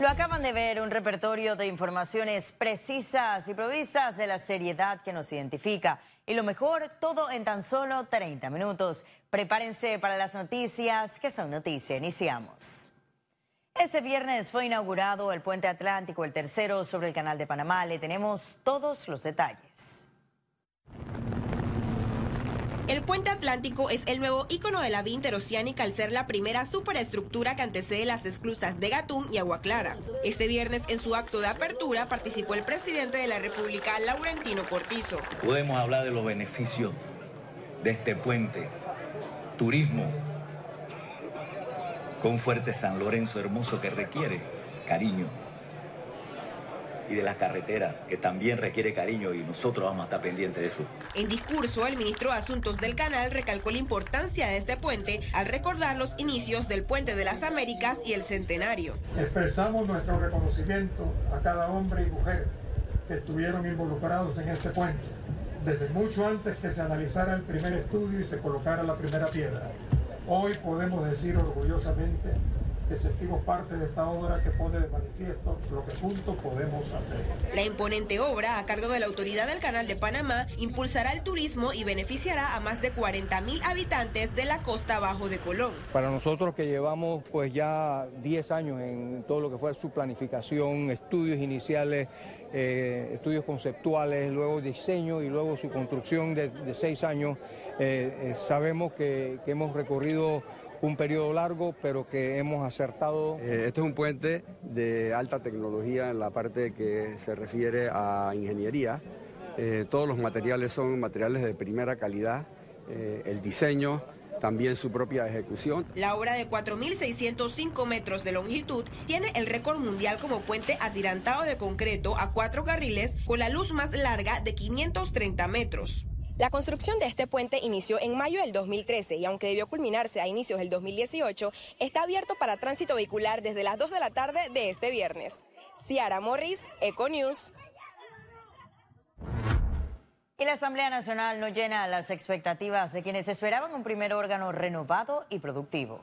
Lo acaban de ver, un repertorio de informaciones precisas y provistas de la seriedad que nos identifica. Y lo mejor, todo en tan solo 30 minutos. Prepárense para las noticias que son noticias. Iniciamos. Este viernes fue inaugurado el puente atlántico, el tercero sobre el canal de Panamá. Le tenemos todos los detalles. El puente atlántico es el nuevo icono de la vía interoceánica al ser la primera superestructura que antecede las esclusas de Gatún y Agua Clara. Este viernes, en su acto de apertura, participó el presidente de la República, Laurentino Cortizo. Podemos hablar de los beneficios de este puente. Turismo, con fuerte San Lorenzo hermoso que requiere cariño y de la carretera, que también requiere cariño y nosotros vamos a estar pendientes de eso. En discurso, el ministro de Asuntos del Canal recalcó la importancia de este puente al recordar los inicios del Puente de las Américas y el centenario. Expresamos nuestro reconocimiento a cada hombre y mujer que estuvieron involucrados en este puente, desde mucho antes que se analizara el primer estudio y se colocara la primera piedra. Hoy podemos decir orgullosamente que sentimos parte de esta obra que pone de manifiesto lo que juntos podemos hacer. La imponente obra, a cargo de la Autoridad del Canal de Panamá, impulsará el turismo y beneficiará a más de 40 mil habitantes de la costa bajo de Colón. Para nosotros que llevamos pues ya 10 años en todo lo que fue su planificación, estudios iniciales, eh, estudios conceptuales, luego diseño y luego su construcción de, de seis años, eh, eh, sabemos que, que hemos recorrido un periodo largo, pero que hemos acertado. Eh, este es un puente de alta tecnología en la parte que se refiere a ingeniería. Eh, todos los materiales son materiales de primera calidad. Eh, el diseño, también su propia ejecución. La obra de 4.605 metros de longitud tiene el récord mundial como puente atirantado de concreto a cuatro carriles con la luz más larga de 530 metros. La construcción de este puente inició en mayo del 2013 y aunque debió culminarse a inicios del 2018, está abierto para tránsito vehicular desde las 2 de la tarde de este viernes. Ciara Morris, Econews. Y la Asamblea Nacional no llena las expectativas de quienes esperaban un primer órgano renovado y productivo.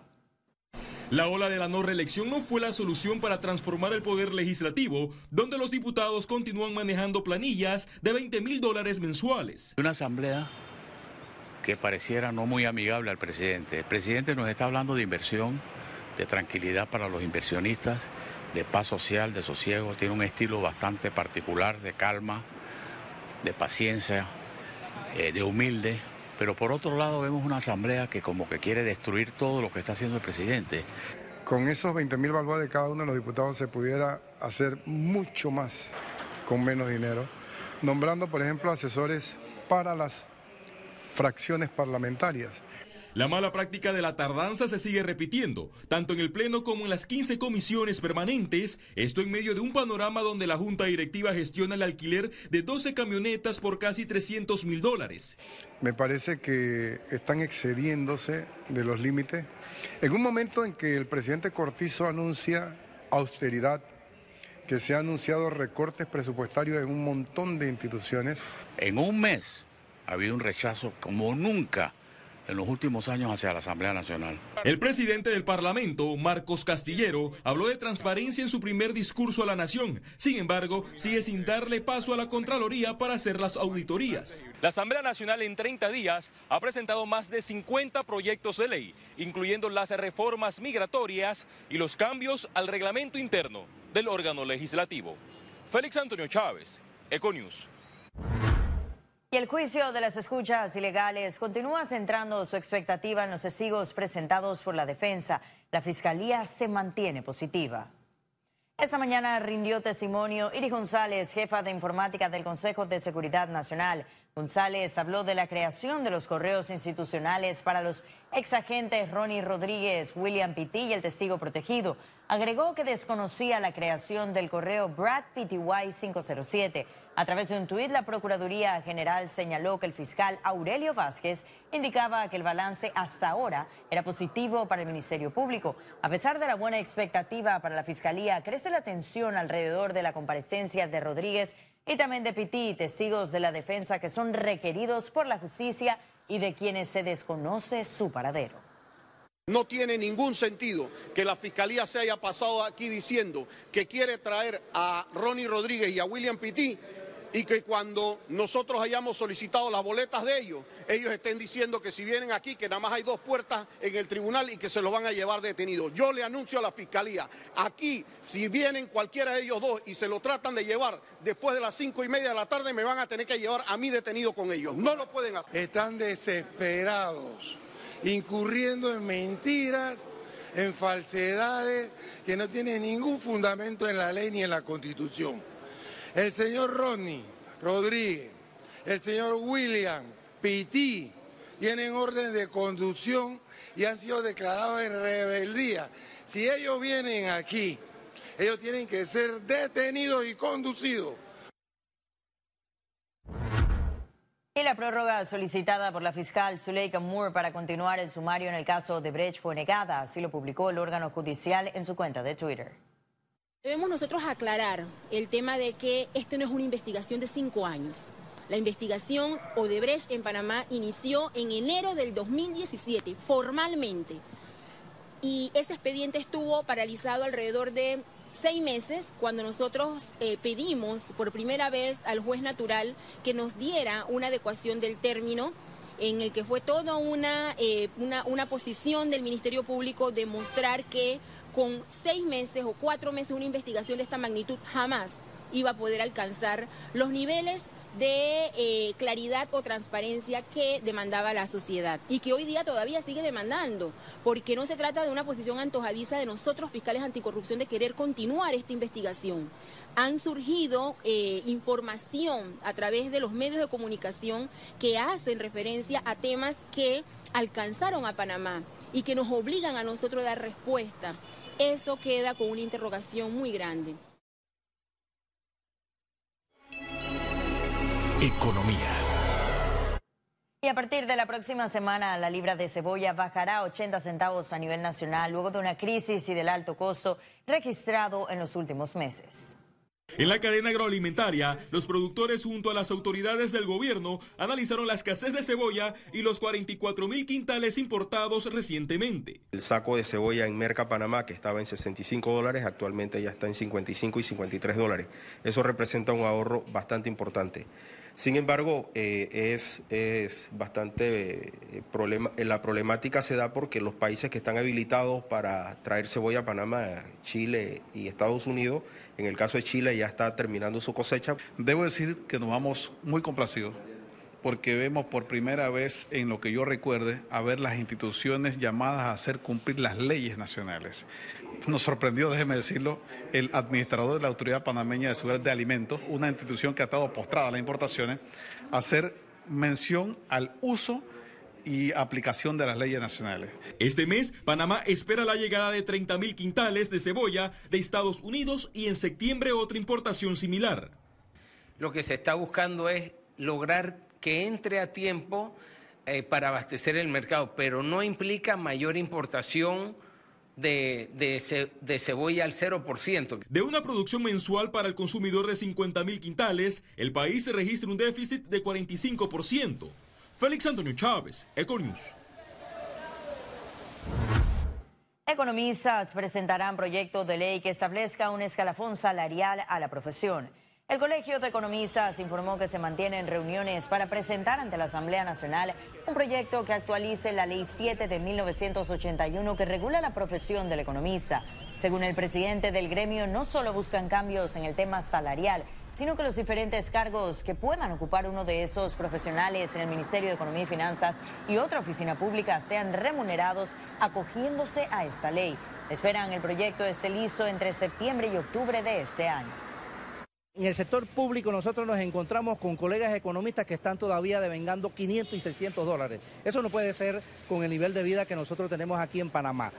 La ola de la no reelección no fue la solución para transformar el poder legislativo, donde los diputados continúan manejando planillas de 20 mil dólares mensuales. Una asamblea que pareciera no muy amigable al presidente. El presidente nos está hablando de inversión, de tranquilidad para los inversionistas, de paz social, de sosiego. Tiene un estilo bastante particular, de calma, de paciencia, eh, de humilde. Pero por otro lado vemos una asamblea que como que quiere destruir todo lo que está haciendo el presidente. Con esos 20 mil balboas de cada uno de los diputados se pudiera hacer mucho más con menos dinero, nombrando por ejemplo asesores para las fracciones parlamentarias. La mala práctica de la tardanza se sigue repitiendo, tanto en el Pleno como en las 15 comisiones permanentes, esto en medio de un panorama donde la Junta Directiva gestiona el alquiler de 12 camionetas por casi 300 mil dólares. Me parece que están excediéndose de los límites. En un momento en que el presidente Cortizo anuncia austeridad, que se ha anunciado recortes presupuestarios en un montón de instituciones. En un mes ha habido un rechazo como nunca en los últimos años hacia la Asamblea Nacional. El presidente del Parlamento, Marcos Castillero, habló de transparencia en su primer discurso a la nación. Sin embargo, sigue sin darle paso a la Contraloría para hacer las auditorías. La Asamblea Nacional en 30 días ha presentado más de 50 proyectos de ley, incluyendo las reformas migratorias y los cambios al reglamento interno del órgano legislativo. Félix Antonio Chávez, Econews. Y el juicio de las escuchas ilegales continúa centrando su expectativa en los testigos presentados por la defensa. La fiscalía se mantiene positiva. Esta mañana rindió testimonio Iri González, jefa de informática del Consejo de Seguridad Nacional. González habló de la creación de los correos institucionales para los exagentes Ronnie Rodríguez, William Pitti y el testigo protegido. Agregó que desconocía la creación del correo Brad PTY 507. A través de un tuit, la Procuraduría General señaló que el fiscal Aurelio Vázquez indicaba que el balance hasta ahora era positivo para el Ministerio Público. A pesar de la buena expectativa para la Fiscalía, crece la tensión alrededor de la comparecencia de Rodríguez y también de Pití, testigos de la defensa que son requeridos por la justicia y de quienes se desconoce su paradero. No tiene ningún sentido que la fiscalía se haya pasado aquí diciendo que quiere traer a Ronnie Rodríguez y a William Pitti y que cuando nosotros hayamos solicitado las boletas de ellos, ellos estén diciendo que si vienen aquí, que nada más hay dos puertas en el tribunal y que se los van a llevar detenidos. Yo le anuncio a la fiscalía, aquí, si vienen cualquiera de ellos dos y se lo tratan de llevar después de las cinco y media de la tarde, me van a tener que llevar a mí detenido con ellos. No lo pueden hacer. Están desesperados incurriendo en mentiras, en falsedades que no tienen ningún fundamento en la ley ni en la Constitución. El señor Rodney Rodríguez, el señor William Pitti tienen orden de conducción y han sido declarados en rebeldía. Si ellos vienen aquí, ellos tienen que ser detenidos y conducidos Y la prórroga solicitada por la fiscal Zuleika Moore para continuar el sumario en el caso de Brecht fue negada, así lo publicó el órgano judicial en su cuenta de Twitter. Debemos nosotros aclarar el tema de que esto no es una investigación de cinco años. La investigación Odebrecht en Panamá inició en enero del 2017, formalmente. Y ese expediente estuvo paralizado alrededor de seis meses cuando nosotros eh, pedimos por primera vez al juez natural que nos diera una adecuación del término en el que fue toda una, eh, una, una posición del Ministerio Público demostrar que con seis meses o cuatro meses una investigación de esta magnitud jamás iba a poder alcanzar los niveles de eh, claridad o transparencia que demandaba la sociedad y que hoy día todavía sigue demandando, porque no se trata de una posición antojadiza de nosotros, fiscales anticorrupción, de querer continuar esta investigación. Han surgido eh, información a través de los medios de comunicación que hacen referencia a temas que alcanzaron a Panamá y que nos obligan a nosotros a dar respuesta. Eso queda con una interrogación muy grande. Economía. Y a partir de la próxima semana, la libra de cebolla bajará 80 centavos a nivel nacional luego de una crisis y del alto costo registrado en los últimos meses. En la cadena agroalimentaria, los productores junto a las autoridades del gobierno analizaron la escasez de cebolla y los 44 mil quintales importados recientemente. El saco de cebolla en Merca Panamá, que estaba en 65 dólares, actualmente ya está en 55 y 53 dólares. Eso representa un ahorro bastante importante. Sin embargo, eh, es, bastante eh, problema, eh, la problemática se da porque los países que están habilitados para traer cebolla a Panamá, Chile y Estados Unidos, en el caso de Chile ya está terminando su cosecha. Debo decir que nos vamos muy complacidos porque vemos por primera vez en lo que yo recuerde a ver las instituciones llamadas a hacer cumplir las leyes nacionales. Nos sorprendió, déjeme decirlo, el administrador de la Autoridad Panameña de Seguridad de Alimentos, una institución que ha estado postrada a las importaciones, hacer mención al uso y aplicación de las leyes nacionales. Este mes, Panamá espera la llegada de 30 mil quintales de cebolla de Estados Unidos y en septiembre otra importación similar. Lo que se está buscando es lograr que entre a tiempo eh, para abastecer el mercado, pero no implica mayor importación de, de, cebolla al 0%. De una producción mensual para el consumidor de 50 mil quintales, el país registra un déficit de 45%. Félix Antonio Chávez, Econius. Economistas presentarán proyecto de ley que establezca un escalafón salarial a la profesión. El Colegio de Economistas informó que se mantienen reuniones para presentar ante la Asamblea Nacional un proyecto que actualice la Ley 7 de 1981 que regula la profesión del economista. Según el presidente del gremio, no solo buscan cambios en el tema salarial, sino que los diferentes cargos que puedan ocupar uno de esos profesionales en el Ministerio de Economía y Finanzas y otra oficina pública sean remunerados acogiéndose a esta ley. Esperan el proyecto de listo entre septiembre y octubre de este año. En el sector público nosotros nos encontramos con colegas economistas que están todavía devengando 500 y 600 dólares. Eso no puede ser con el nivel de vida que nosotros tenemos aquí en Panamá.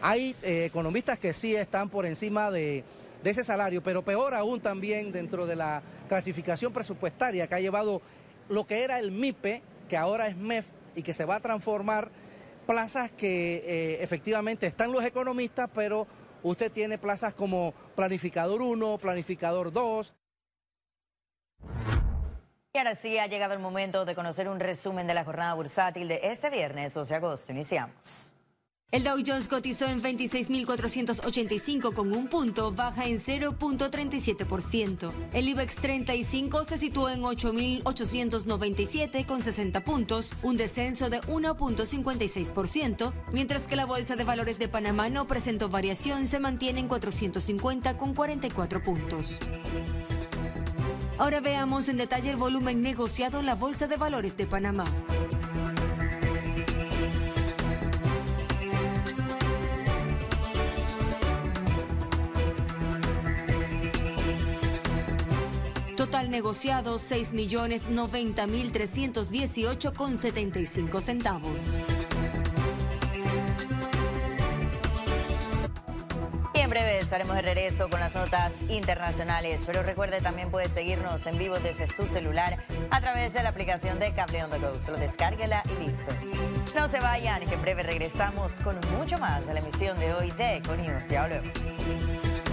Hay eh, economistas que sí están por encima de, ese salario, pero peor aún también dentro de la clasificación presupuestaria que ha llevado lo que era el MIPE, que ahora es MEF y que se va a transformar plazas que eh, efectivamente están los economistas, pero usted tiene plazas como planificador 1, planificador 2. Y ahora sí ha llegado el momento de conocer un resumen de la jornada bursátil de este viernes 12 de agosto. Iniciamos. El Dow Jones cotizó en 26.485 con un punto, baja en 0.37%. El IBEX 35 se situó en 8.897 con 60 puntos, un descenso de 1.56%, mientras que la Bolsa de Valores de Panamá no presentó variación, se mantiene en 450 con 44 puntos. Ahora veamos en detalle el volumen negociado en la Bolsa de Valores de Panamá. Total negociado 6 millones 90 mil 318 con 75 centavos. Breve estaremos de regreso con las notas internacionales, pero recuerde también puede seguirnos en vivo desde su celular a través de la aplicación de Cable on the Go. Solo descárguela y listo. No se vayan, que en breve regresamos con mucho más de la emisión de hoy de Econius. Ya volvemos.